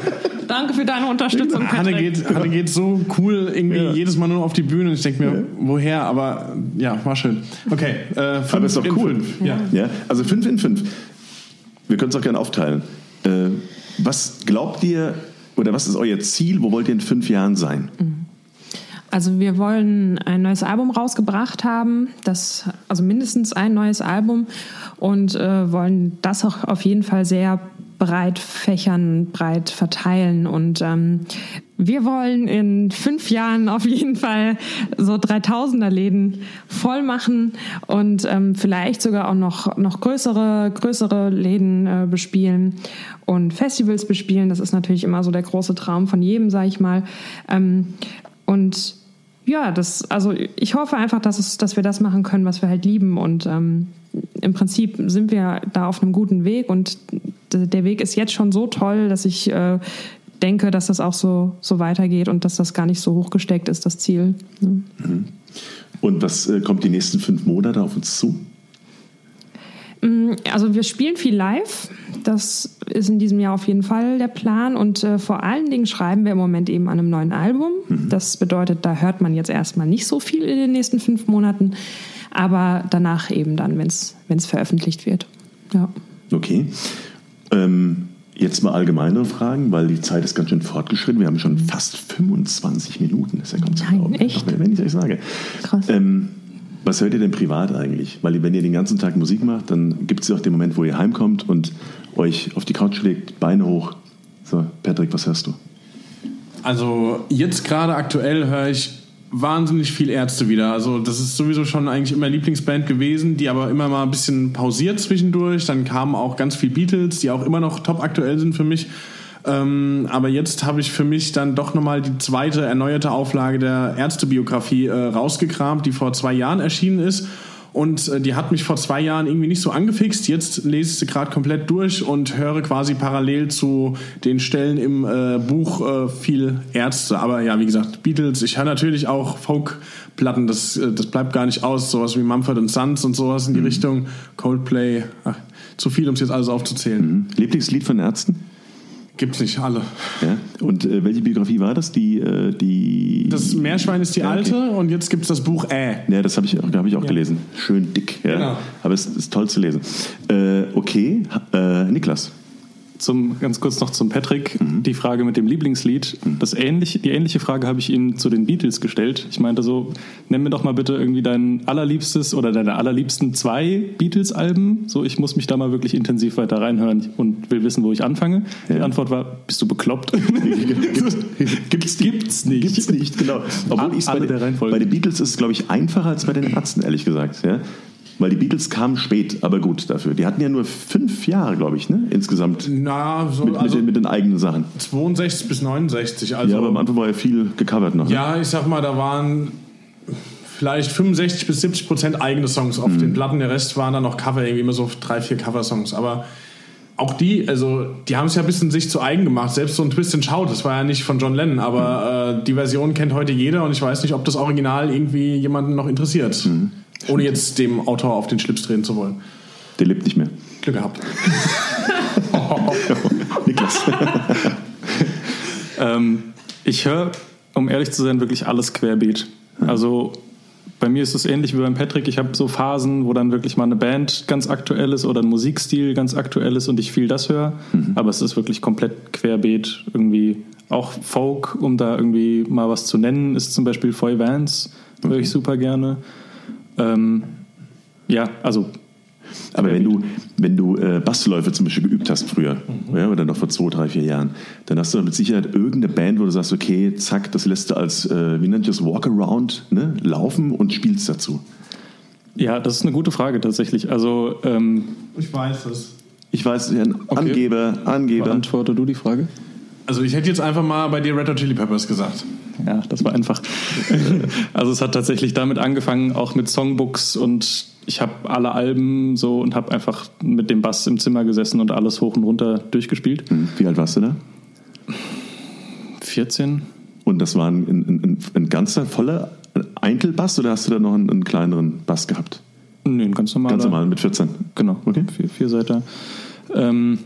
Speaker 3: Danke für deine Unterstützung,
Speaker 5: Hanne geht, Hanne geht so cool irgendwie
Speaker 4: Ja.
Speaker 5: jedes Mal nur auf die Bühne und ich denke mir, woher? Aber ja, war schön. Okay, äh, fünf
Speaker 4: Aber ist doch
Speaker 5: in
Speaker 4: cool.
Speaker 5: fünf. Ja.
Speaker 4: Ja, also fünf in fünf. Wir können es auch gerne aufteilen. Äh, was glaubt ihr oder was ist euer Ziel? Wo wollt ihr in fünf Jahren sein?
Speaker 3: Also wir wollen ein neues Album rausgebracht haben, das also mindestens ein neues Album und äh, wollen das auch auf jeden Fall sehr breit fächern, breit verteilen und ähm, wir wollen in fünf Jahren auf jeden Fall so 3000er Läden voll machen und ähm, vielleicht sogar auch noch noch größere größere Läden äh, bespielen und Festivals bespielen. Das ist natürlich immer so der große Traum von jedem, sage ich mal. Ähm, und ja, das, also ich hoffe einfach, dass, es, dass wir das machen können, was wir halt lieben. Und ähm, im Prinzip sind wir da auf einem guten Weg und der Weg ist jetzt schon so toll, dass ich äh, denke, dass das auch so, so weitergeht und dass das gar nicht so hochgesteckt ist, das Ziel. ne?
Speaker 4: Und was äh, kommt die nächsten fünf Monate auf uns zu?
Speaker 3: Also wir spielen viel live. Das ist in diesem Jahr auf jeden Fall der Plan. Und äh, vor allen Dingen schreiben wir im Moment eben an einem neuen Album. Das bedeutet, da hört man jetzt erstmal nicht so viel in den nächsten fünf Monaten. Aber danach eben dann, wenn es veröffentlicht wird. Ja.
Speaker 4: Okay. Ähm, jetzt mal allgemeinere Fragen, weil die Zeit ist ganz schön fortgeschritten. Wir haben schon fast 25 Minuten. Das ist ja kaum zu
Speaker 3: Nein,
Speaker 4: glauben.
Speaker 3: echt?
Speaker 4: Wenn ich euch sage.
Speaker 3: Krass.
Speaker 4: Ähm, was hört ihr denn privat eigentlich? Weil wenn ihr den ganzen Tag Musik macht, dann gibt es ja auch den Moment, wo ihr heimkommt und euch auf die Couch legt, Beine hoch. So, Patrick, was hörst du?
Speaker 5: Also jetzt gerade aktuell höre ich wahnsinnig viel Ärzte wieder. Also das ist sowieso schon eigentlich immer Lieblingsband gewesen, die aber immer mal ein bisschen pausiert zwischendurch. Dann kamen auch ganz viel Beatles, die auch immer noch top aktuell sind für mich. Ähm, aber jetzt habe ich für mich dann doch nochmal die zweite erneuerte Auflage der Ärztebiografie äh, rausgekramt, die vor zwei Jahren erschienen ist. Und äh, die hat mich vor zwei Jahren irgendwie nicht so angefixt. Jetzt lese ich sie gerade komplett durch und höre quasi parallel zu den Stellen im äh, Buch äh, viel Ärzte. Aber ja, wie gesagt, Beatles. Ich höre natürlich auch Folk-Platten. Das, äh, das bleibt gar nicht aus. Sowas wie Mumford Sons und sowas in die Richtung. Coldplay. Ach, zu viel, um es jetzt alles aufzuzählen.
Speaker 4: Lieblingslied von Ärzten?
Speaker 5: Gibt's nicht, alle.
Speaker 4: Ja? Und äh, welche Biografie war das? Die, äh, die
Speaker 5: Das Meerschwein ist die
Speaker 4: Ja, okay.
Speaker 5: alte und jetzt gibt's das Buch Äh.
Speaker 4: Ja, das habe ich, hab ich auch
Speaker 5: Ja.
Speaker 4: gelesen. Schön dick. Ja.
Speaker 5: Genau.
Speaker 4: Aber es ist toll zu lesen. Äh, okay, äh, Niklas.
Speaker 6: Zum, ganz kurz noch zum Patrick,
Speaker 4: Mhm.
Speaker 6: die Frage mit dem Lieblingslied. Das ähnlich, die ähnliche Frage habe ich ihm zu den Beatles gestellt. Ich meinte so, nenn mir doch mal bitte irgendwie dein allerliebstes oder deine allerliebsten zwei Beatles-Alben. So, ich muss mich da mal wirklich intensiv weiter reinhören und will wissen, wo ich anfange. Die
Speaker 4: Ja.
Speaker 6: Antwort war, bist du bekloppt? gibt's, gibt's nicht.
Speaker 4: Gibt's nicht, genau. Obwohl ich's bei, den- bei den Beatles ist es, glaube ich, einfacher als bei den Ärzten, ehrlich gesagt. Ja? Weil die Beatles kamen spät, aber gut dafür. Die hatten ja nur fünf Jahre, glaube ich, ne? insgesamt.
Speaker 5: Na, so,
Speaker 4: Mit, mit,
Speaker 5: also
Speaker 4: den, mit den eigenen Sachen.
Speaker 5: 62 bis 69. Also,
Speaker 4: Ja, aber am Anfang war ja viel gecovert noch. ne?
Speaker 5: Ja, ich sag mal, da waren vielleicht 65 bis 70 Prozent eigene Songs auf den Platten. Der Rest waren dann noch Cover, irgendwie immer so drei, vier Cover-Songs. Aber auch die, also die haben es ja ein bisschen sich zu eigen gemacht. Selbst so ein Twist and Shout, das war ja nicht von John Lennon, aber äh, die Version kennt heute jeder und ich weiß nicht, ob das Original irgendwie jemanden noch interessiert. Ohne jetzt dem Autor auf den Schlips drehen zu wollen.
Speaker 4: Der lebt nicht mehr.
Speaker 5: Glück gehabt.
Speaker 4: Niklas.
Speaker 6: Ähm, ich höre, um ehrlich zu sein, wirklich alles querbeet. Also bei mir ist es ähnlich wie beim Patrick. Ich habe so Phasen, wo dann wirklich mal eine Band ganz aktuell ist oder ein Musikstil ganz aktuell ist und ich viel das höre. Aber es ist wirklich komplett querbeet. Irgendwie auch Folk, um da irgendwie mal was zu nennen, ist zum Beispiel Foy Vance. Höre ich super gerne. Ähm, ja, also
Speaker 4: Aber wenn du, wenn du äh, Bassläufe zum Beispiel geübt hast früher, ja, oder noch vor zwei, drei, vier Jahren, dann hast du mit Sicherheit irgendeine Band, wo du sagst, okay, zack, das lässt du als, äh, wie nennt ihr das, Walkaround ne, laufen und spielst dazu.
Speaker 6: ja, das ist eine gute Frage tatsächlich. Also ähm,
Speaker 5: Ich weiß es.
Speaker 4: Ich weiß, ja, ein Angeber, Angeber.
Speaker 6: beantworte du die Frage?
Speaker 5: Also ich hätte jetzt einfach mal bei dir Red Hot Chili Peppers gesagt.
Speaker 6: Ja, das war einfach. also es hat tatsächlich damit angefangen, auch mit Songbooks und ich habe alle Alben so und habe einfach mit dem Bass im Zimmer gesessen und alles hoch und runter durchgespielt.
Speaker 4: Hm, Wie alt warst du da?
Speaker 6: 14.
Speaker 4: Und das war ein, ein, ein, ein ganzer voller Eintelbass oder hast du da noch einen, einen kleineren Bass gehabt?
Speaker 6: Nee, ein ganz normaler.
Speaker 4: Ganz normal, mit 14.
Speaker 6: Genau,
Speaker 4: Okay.
Speaker 6: vier, vier Seiter. Ähm,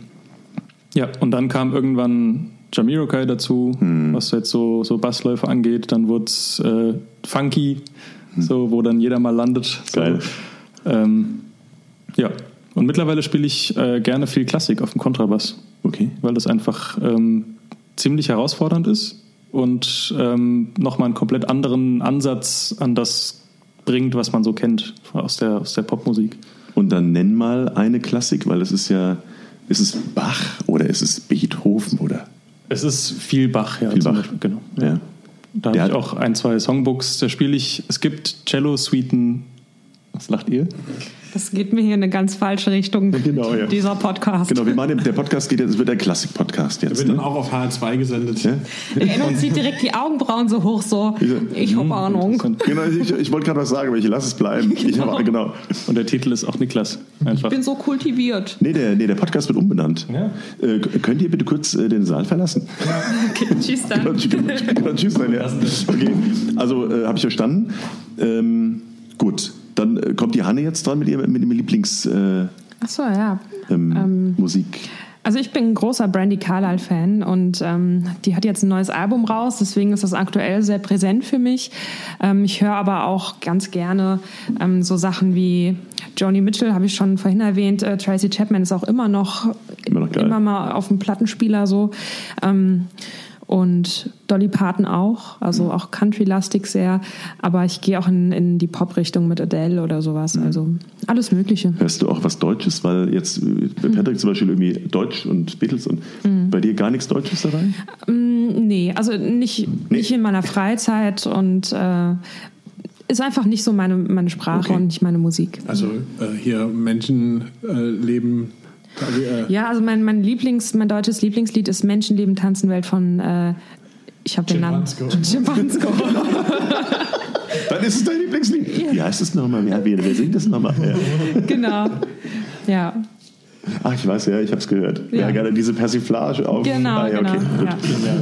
Speaker 6: ja, und dann kam irgendwann Jamiroquai dazu,
Speaker 4: Hm.
Speaker 6: was jetzt so, so Bassläufe angeht. Dann wurde es äh, funky, so, wo dann jeder mal landet. So.
Speaker 4: Hm. Geil.
Speaker 6: Ähm, ja, und mittlerweile spiele ich äh, gerne viel Klassik auf dem Kontrabass,
Speaker 4: Okay.
Speaker 6: weil das einfach ähm, ziemlich herausfordernd ist und ähm, nochmal einen komplett anderen Ansatz an das bringt, was man so kennt aus der, aus der Popmusik.
Speaker 4: Und dann nenn mal eine Klassik, weil es ist ja, ist es Bach oder ist es Beethoven oder?
Speaker 6: Es ist viel Bach, ja.
Speaker 4: Viel Bach.
Speaker 6: Beispiel, Genau.
Speaker 4: Ja.
Speaker 6: Da
Speaker 4: Der
Speaker 6: habe ich auch ein, zwei Songbooks. Da spiele ich, es gibt Cello-Suiten. Was lacht ihr?
Speaker 3: Das geht mir hier in eine ganz falsche Richtung,
Speaker 4: Genau, ja.
Speaker 3: dieser Podcast.
Speaker 4: Genau, wir machen, der Podcast geht jetzt, es wird ein Klassik-Podcast
Speaker 5: Der
Speaker 4: jetzt.
Speaker 5: wird dann
Speaker 4: Ne?
Speaker 5: auch auf HR2 gesendet.
Speaker 4: Ja?
Speaker 3: Der Enno zieht direkt die Augenbrauen so hoch, so, ich habe Ahnung.
Speaker 4: Genau, ich, ich wollte gerade was sagen, aber ich lasse es bleiben. Ich habe, genau.
Speaker 6: Und der Titel ist auch Niklas. Einfach.
Speaker 3: Ich bin so kultiviert.
Speaker 4: Nee, der, nee, der Podcast wird umbenannt. Äh, k- könnt ihr bitte kurz äh, den Saal verlassen?
Speaker 3: Okay, tschüss dann.
Speaker 4: Genau, tschüss, genau, tschüss dann, ja. Okay, also äh, habe ich verstanden. Ähm, gut, dann äh, kommt die Hanne jetzt dran mit ihrem mit dem Lieblings äh,
Speaker 3: Achso, ja.
Speaker 4: ähm, Musik.
Speaker 3: Also ich bin ein großer Brandy Carlile-Fan und ähm, die hat jetzt ein neues Album raus, deswegen ist das aktuell sehr präsent für mich. Ähm, ich höre aber auch ganz gerne ähm, so Sachen wie Joni Mitchell, habe ich schon vorhin erwähnt, äh, Tracy Chapman ist auch immer noch,
Speaker 4: Immer noch
Speaker 3: immer mal auf dem Plattenspieler so. Ähm, und Dolly Parton auch, also auch Country-lastig sehr, aber ich gehe auch in, in die Pop-Richtung mit Adele oder sowas, also alles Mögliche.
Speaker 4: Hörst du auch was Deutsches? Weil jetzt äh, bei Patrick zum Beispiel irgendwie Deutsch und Beatles und bei dir gar nichts Deutsches dabei?
Speaker 3: Nee, also nicht, nicht in meiner Freizeit und äh, ist einfach nicht so meine, meine Sprache
Speaker 4: Okay.
Speaker 3: und nicht meine Musik.
Speaker 5: Also äh, hier Menschen äh, leben. Äh,
Speaker 3: Ja, also mein, mein Lieblings, mein deutsches Lieblingslied ist Menschenleben tanzen Welt von äh, ich habe den Namen.
Speaker 5: Schimpansko.
Speaker 4: Dann ist es dein Lieblingslied. Wie heißt es nochmal? Wer, wer, wer singt das nochmal? Ja.
Speaker 3: genau. Ja.
Speaker 4: Ach, ich weiß ja, ich habe es gehört. Ja.
Speaker 3: Ja.
Speaker 4: gerne diese Persiflage auf.
Speaker 3: Genau,
Speaker 4: Ah, ja,
Speaker 3: genau.
Speaker 4: okay, gut.
Speaker 3: Ja.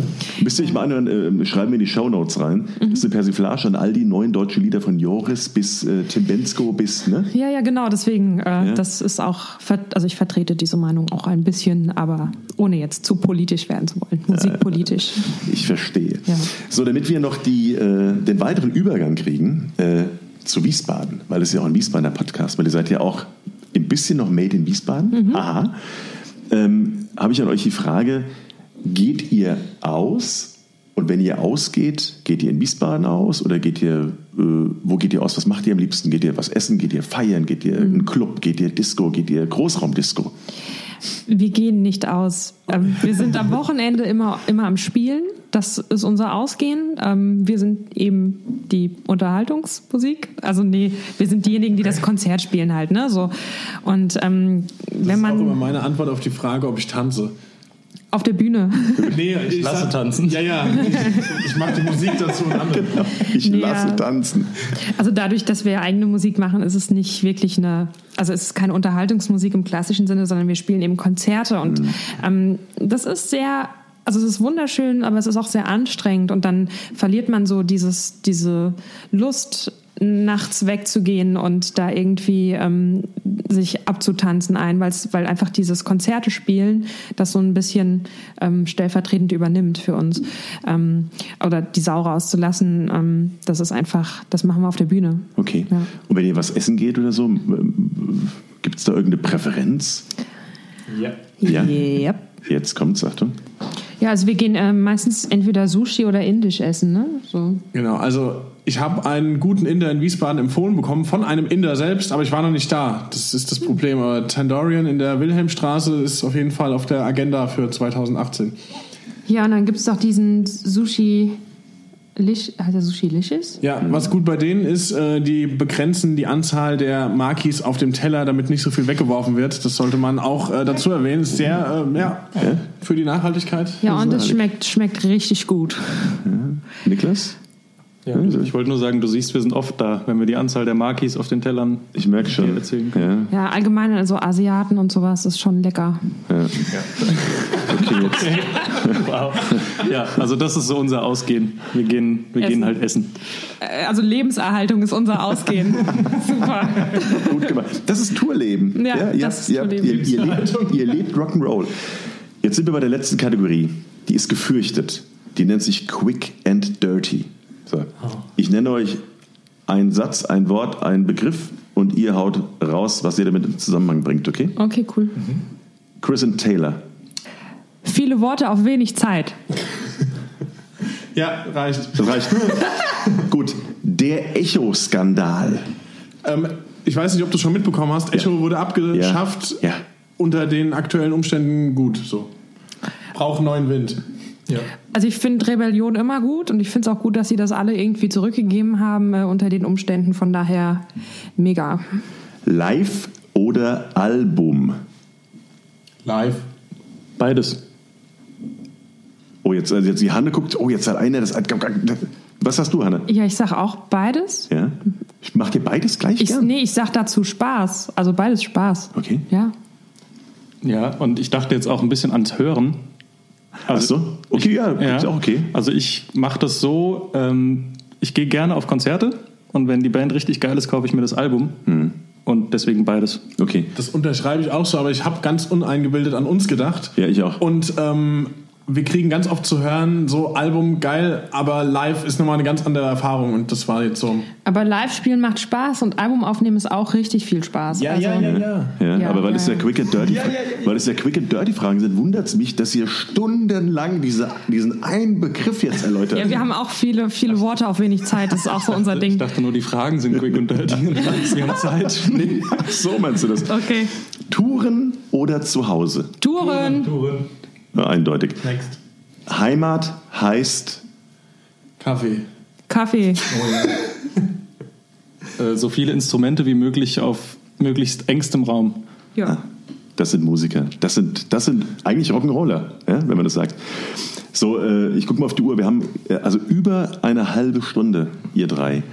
Speaker 4: Müsst ihr euch mal anhören, äh, schreiben wir in die Shownotes rein.
Speaker 3: Mhm.
Speaker 4: Das ist eine Persiflage an all die neuen deutschen Lieder von Joris bis äh, Tim Bensko bis, ne?
Speaker 3: Ja, ja, genau. Deswegen, äh, das ist auch, also ich vertrete diese Meinung auch ein bisschen, aber ohne jetzt zu politisch werden zu wollen. Musikpolitisch.
Speaker 4: Ich verstehe. So, damit wir noch die, äh, den weiteren Übergang kriegen äh, zu Wiesbaden, weil es ja auch ein Wiesbadener Podcast, weil ihr seid ja auch ein bisschen noch made in Wiesbaden. Aha. Ähm, Habe ich an euch die Frage, geht ihr aus? Und wenn ihr ausgeht, geht ihr in Wiesbaden aus oder geht ihr, äh, wo geht ihr aus? Was macht ihr am liebsten? Geht ihr was essen? Geht ihr feiern? Geht ihr in einen Club? Geht ihr Disco? Geht ihr Großraumdisco?
Speaker 3: Wir gehen nicht aus. Ähm, wir sind am Wochenende immer, immer am Spielen. Das ist unser Ausgehen. Ähm, wir sind eben die Unterhaltungsmusik. Also nee, wir sind diejenigen, die das Konzert spielen halt. Ne? So. Und ähm,
Speaker 5: Das
Speaker 3: wenn
Speaker 5: ist auch immer
Speaker 3: man
Speaker 5: meine Antwort auf die Frage, ob ich tanze.
Speaker 3: auf der Bühne,
Speaker 5: Nee, ich
Speaker 6: lasse
Speaker 5: sag-
Speaker 6: tanzen.
Speaker 5: Ja, ja. Ich, ich mag die Musik dazu und andere.
Speaker 4: Ich
Speaker 3: Nee,
Speaker 4: lasse tanzen.
Speaker 3: also dadurch, dass wir eigene Musik machen, ist es nicht wirklich eine, also es ist keine Unterhaltungsmusik im klassischen Sinne, sondern wir spielen eben Konzerte und ähm, das ist sehr, also es ist wunderschön, aber es ist auch sehr anstrengend und dann verliert man so dieses, diese Lust nachts wegzugehen und da irgendwie ähm, sich abzutanzen ein, weil einfach dieses Konzerte spielen das so ein bisschen ähm, stellvertretend übernimmt für uns. Ähm, oder die Sau rauszulassen, ähm, das ist einfach, das machen wir auf der Bühne.
Speaker 4: Okay.
Speaker 3: Ja.
Speaker 4: Und wenn ihr was essen geht oder so, gibt es da irgendeine Präferenz?
Speaker 6: Ja.
Speaker 4: Ja.
Speaker 3: Yep.
Speaker 4: Jetzt kommt's, Achtung.
Speaker 3: Ja, also wir gehen ähm, meistens entweder Sushi oder Indisch essen, ne? So.
Speaker 5: Genau, also ich habe einen guten Inder in Wiesbaden empfohlen bekommen von einem Inder selbst, aber ich war noch nicht da. Das ist das Problem. Aber Tandorian in der Wilhelmstraße ist auf jeden Fall auf der Agenda für 2018.
Speaker 3: Ja, und dann gibt es doch diesen Sushi. Lish, heißt der Sushi Licious?
Speaker 5: Ja, was gut bei denen ist, äh, die begrenzen die Anzahl der Makis auf dem Teller, damit nicht so viel weggeworfen wird. Das sollte man auch äh, dazu erwähnen. Ist sehr, äh, ja, für die Nachhaltigkeit.
Speaker 3: Ja, und es schmeckt, schmeckt richtig gut.
Speaker 4: Niklas?
Speaker 6: Ja, also ich wollte nur sagen, du siehst, wir sind oft da, wenn wir die Anzahl der Makis auf den Tellern
Speaker 4: Ich merke schon.
Speaker 6: erzählen.
Speaker 4: Ja,
Speaker 3: Ja, allgemein, also Asiaten und sowas ist schon lecker.
Speaker 4: ja. Okay, jetzt.
Speaker 6: Wow. Ja, also das ist so unser Ausgehen. Wir gehen, wir
Speaker 3: Essen.
Speaker 6: gehen halt essen.
Speaker 3: Äh, Also Lebenserhaltung ist unser Ausgehen. Super.
Speaker 4: Gut gemacht. Das ist Tourleben.
Speaker 3: Ja,
Speaker 4: ihr,
Speaker 3: das ist
Speaker 4: ihr,
Speaker 3: Tourleben.
Speaker 4: Ihr, ihr, lebt, ihr lebt Rock'n'Roll. Jetzt sind wir bei der letzten Kategorie. Die ist gefürchtet. Die nennt sich Quick and Dirty. So. Ich nenne euch einen Satz, ein Wort, einen Begriff und ihr haut raus, was ihr damit in Zusammenhang bringt, okay?
Speaker 3: Okay, cool.
Speaker 4: Chris and Taylor.
Speaker 3: Viele Worte auf wenig Zeit.
Speaker 5: Ja, reicht.
Speaker 4: Das reicht. Gut. Der Echo-Skandal.
Speaker 5: Ähm, ich weiß nicht, ob du schon mitbekommen hast. Echo wurde abgeschafft.
Speaker 4: Ja. Ja.
Speaker 5: Unter den aktuellen Umständen gut. So. Braucht neuen Wind. Ja.
Speaker 3: Also ich finde Rebellion immer gut und ich finde es auch gut, dass sie das alle irgendwie zurückgegeben haben äh, unter den Umständen. Von daher mega.
Speaker 4: Live oder Album?
Speaker 5: Live.
Speaker 6: Beides.
Speaker 4: Oh, jetzt, also jetzt die Hanne guckt. Oh, jetzt hat einer das. Was hast du, Hanne?
Speaker 3: Ja, ich sag auch beides.
Speaker 4: Ja? Ich mach dir beides gleich
Speaker 3: Ich,
Speaker 4: gern.
Speaker 3: nee, ich sag dazu Spaß. Also beides Spaß.
Speaker 4: Okay.
Speaker 3: Ja.
Speaker 6: Ja, und ich dachte jetzt auch ein bisschen ans Hören.
Speaker 4: Ach so. Okay, ja, ist auch okay.
Speaker 6: Also ich mache das so, ähm, ich gehe gerne auf Konzerte und wenn die Band richtig geil ist, kaufe ich mir das Album.
Speaker 4: Hm.
Speaker 6: Und deswegen beides.
Speaker 4: Okay.
Speaker 5: Das unterschreibe ich auch so, aber ich habe ganz uneingebildet an uns gedacht.
Speaker 4: Ja, ich auch.
Speaker 5: Und ähm, wir kriegen ganz oft zu hören, so Album geil, aber live ist nochmal eine ganz andere Erfahrung und das war jetzt so.
Speaker 3: Aber Live-Spielen macht Spaß und Album aufnehmen ist auch richtig viel Spaß. Also,
Speaker 5: ja.
Speaker 4: Ja,
Speaker 3: Ja,
Speaker 4: aber weil
Speaker 3: ja,
Speaker 4: es ja
Speaker 3: ja.
Speaker 4: Quick and Dirty, weil es ja Quick and Dirty Fragen sind, wundert es mich, dass ihr stundenlang diese, diesen einen Begriff jetzt erläutert.
Speaker 3: Ja, wir haben auch viele, viele Worte auf wenig Zeit. Das ist auch so unser
Speaker 6: Ich
Speaker 3: Ding.
Speaker 6: dachte nur, die Fragen sind quick und dirty. Wir haben Zeit.
Speaker 4: nee, so meinst du das?
Speaker 3: Okay.
Speaker 4: Touren oder zu Hause?
Speaker 3: Touren.
Speaker 4: Ja, eindeutig.
Speaker 5: Next.
Speaker 4: Heimat heißt
Speaker 5: Kaffee.
Speaker 3: Kaffee.
Speaker 6: Äh, so viele Instrumente wie möglich auf möglichst engstem Raum.
Speaker 3: Ja.
Speaker 4: Das sind Musiker. Das sind, das sind eigentlich Rock'n'Roller, ja, wenn man das sagt. So, äh, ich gucke mal auf die Uhr. Wir haben äh, also über eine halbe Stunde, ihr drei.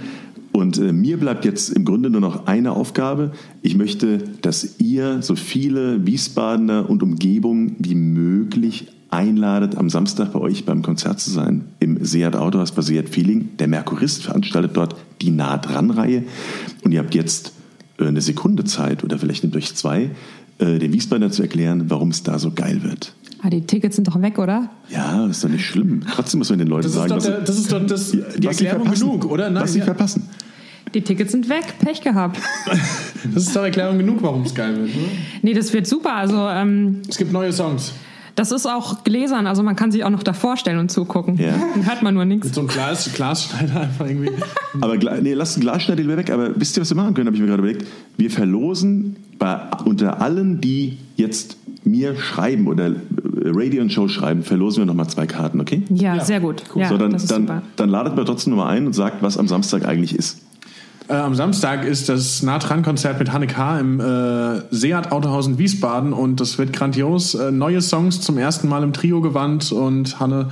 Speaker 4: Und äh, mir bleibt jetzt im Grunde nur noch eine Aufgabe. Ich möchte, dass ihr so viele Wiesbadener und Umgebung wie möglich einladet, am Samstag bei euch beim Konzert zu sein im Seat Autohaus bei Seat Feeling. Der Merkurist veranstaltet dort die Nah dran Reihe und ihr habt jetzt äh, eine Sekunde Zeit oder vielleicht nehmt euch zwei, äh, den Wiesbadener zu erklären, warum es da so geil wird.
Speaker 3: Ah, die Tickets sind doch weg, oder?
Speaker 4: Ja, das ist doch nicht schlimm. Trotzdem muss man den Leuten
Speaker 5: Das ist
Speaker 4: sagen,
Speaker 5: der, das, ist doch das, die
Speaker 4: was
Speaker 5: Erklärung genug, oder? Nein,
Speaker 4: was sie
Speaker 5: ja.
Speaker 4: verpassen.
Speaker 3: Die Tickets sind weg, Pech gehabt.
Speaker 5: das ist doch Erklärung genug, warum es geil wird. Oder?
Speaker 3: Nee, das wird super. Also ähm,
Speaker 5: Es gibt neue Songs.
Speaker 3: das ist auch gläsern, also man kann sich auch noch davor stellen und zugucken.
Speaker 4: Ja.
Speaker 3: Dann hört man nur nichts.
Speaker 5: So ein Glas, Glasschneider einfach irgendwie.
Speaker 4: Aber nee, lasst den Glasschneider lieber weg. Aber wisst ihr, was wir machen können, habe ich mir gerade überlegt. Wir verlosen bei, unter allen, die jetzt mir schreiben oder äh, Radio und Show schreiben, verlosen wir nochmal zwei Karten, okay?
Speaker 3: Ja,
Speaker 5: Ja,
Speaker 3: sehr gut. Ja,
Speaker 4: so, dann,
Speaker 3: das ist
Speaker 4: dann,
Speaker 3: super.
Speaker 4: dann ladet mal trotzdem nochmal ein und sagt, was am Samstag eigentlich ist.
Speaker 5: Äh, am Samstag ist das Nah-Dran-Konzert mit Hanne K. im äh, Seat Autohaus in Wiesbaden und das wird grandios. Äh, neue Songs zum ersten Mal im Trio gewandt und Hanne,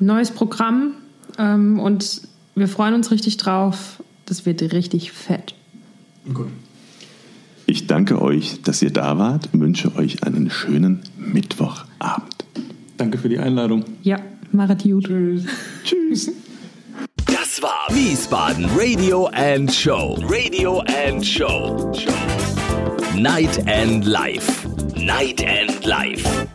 Speaker 3: Neues Programm ähm, und wir freuen uns richtig drauf. Das wird richtig fett.
Speaker 5: gut.
Speaker 4: Ich danke euch, dass ihr da wart und wünsche euch einen schönen Mittwochabend.
Speaker 6: Danke für die Einladung.
Speaker 3: Ja, machet gut.
Speaker 4: Tschüss.
Speaker 1: Das war Wiesbaden Radio and Show. Radio and Show. Night and Life. Night and Life.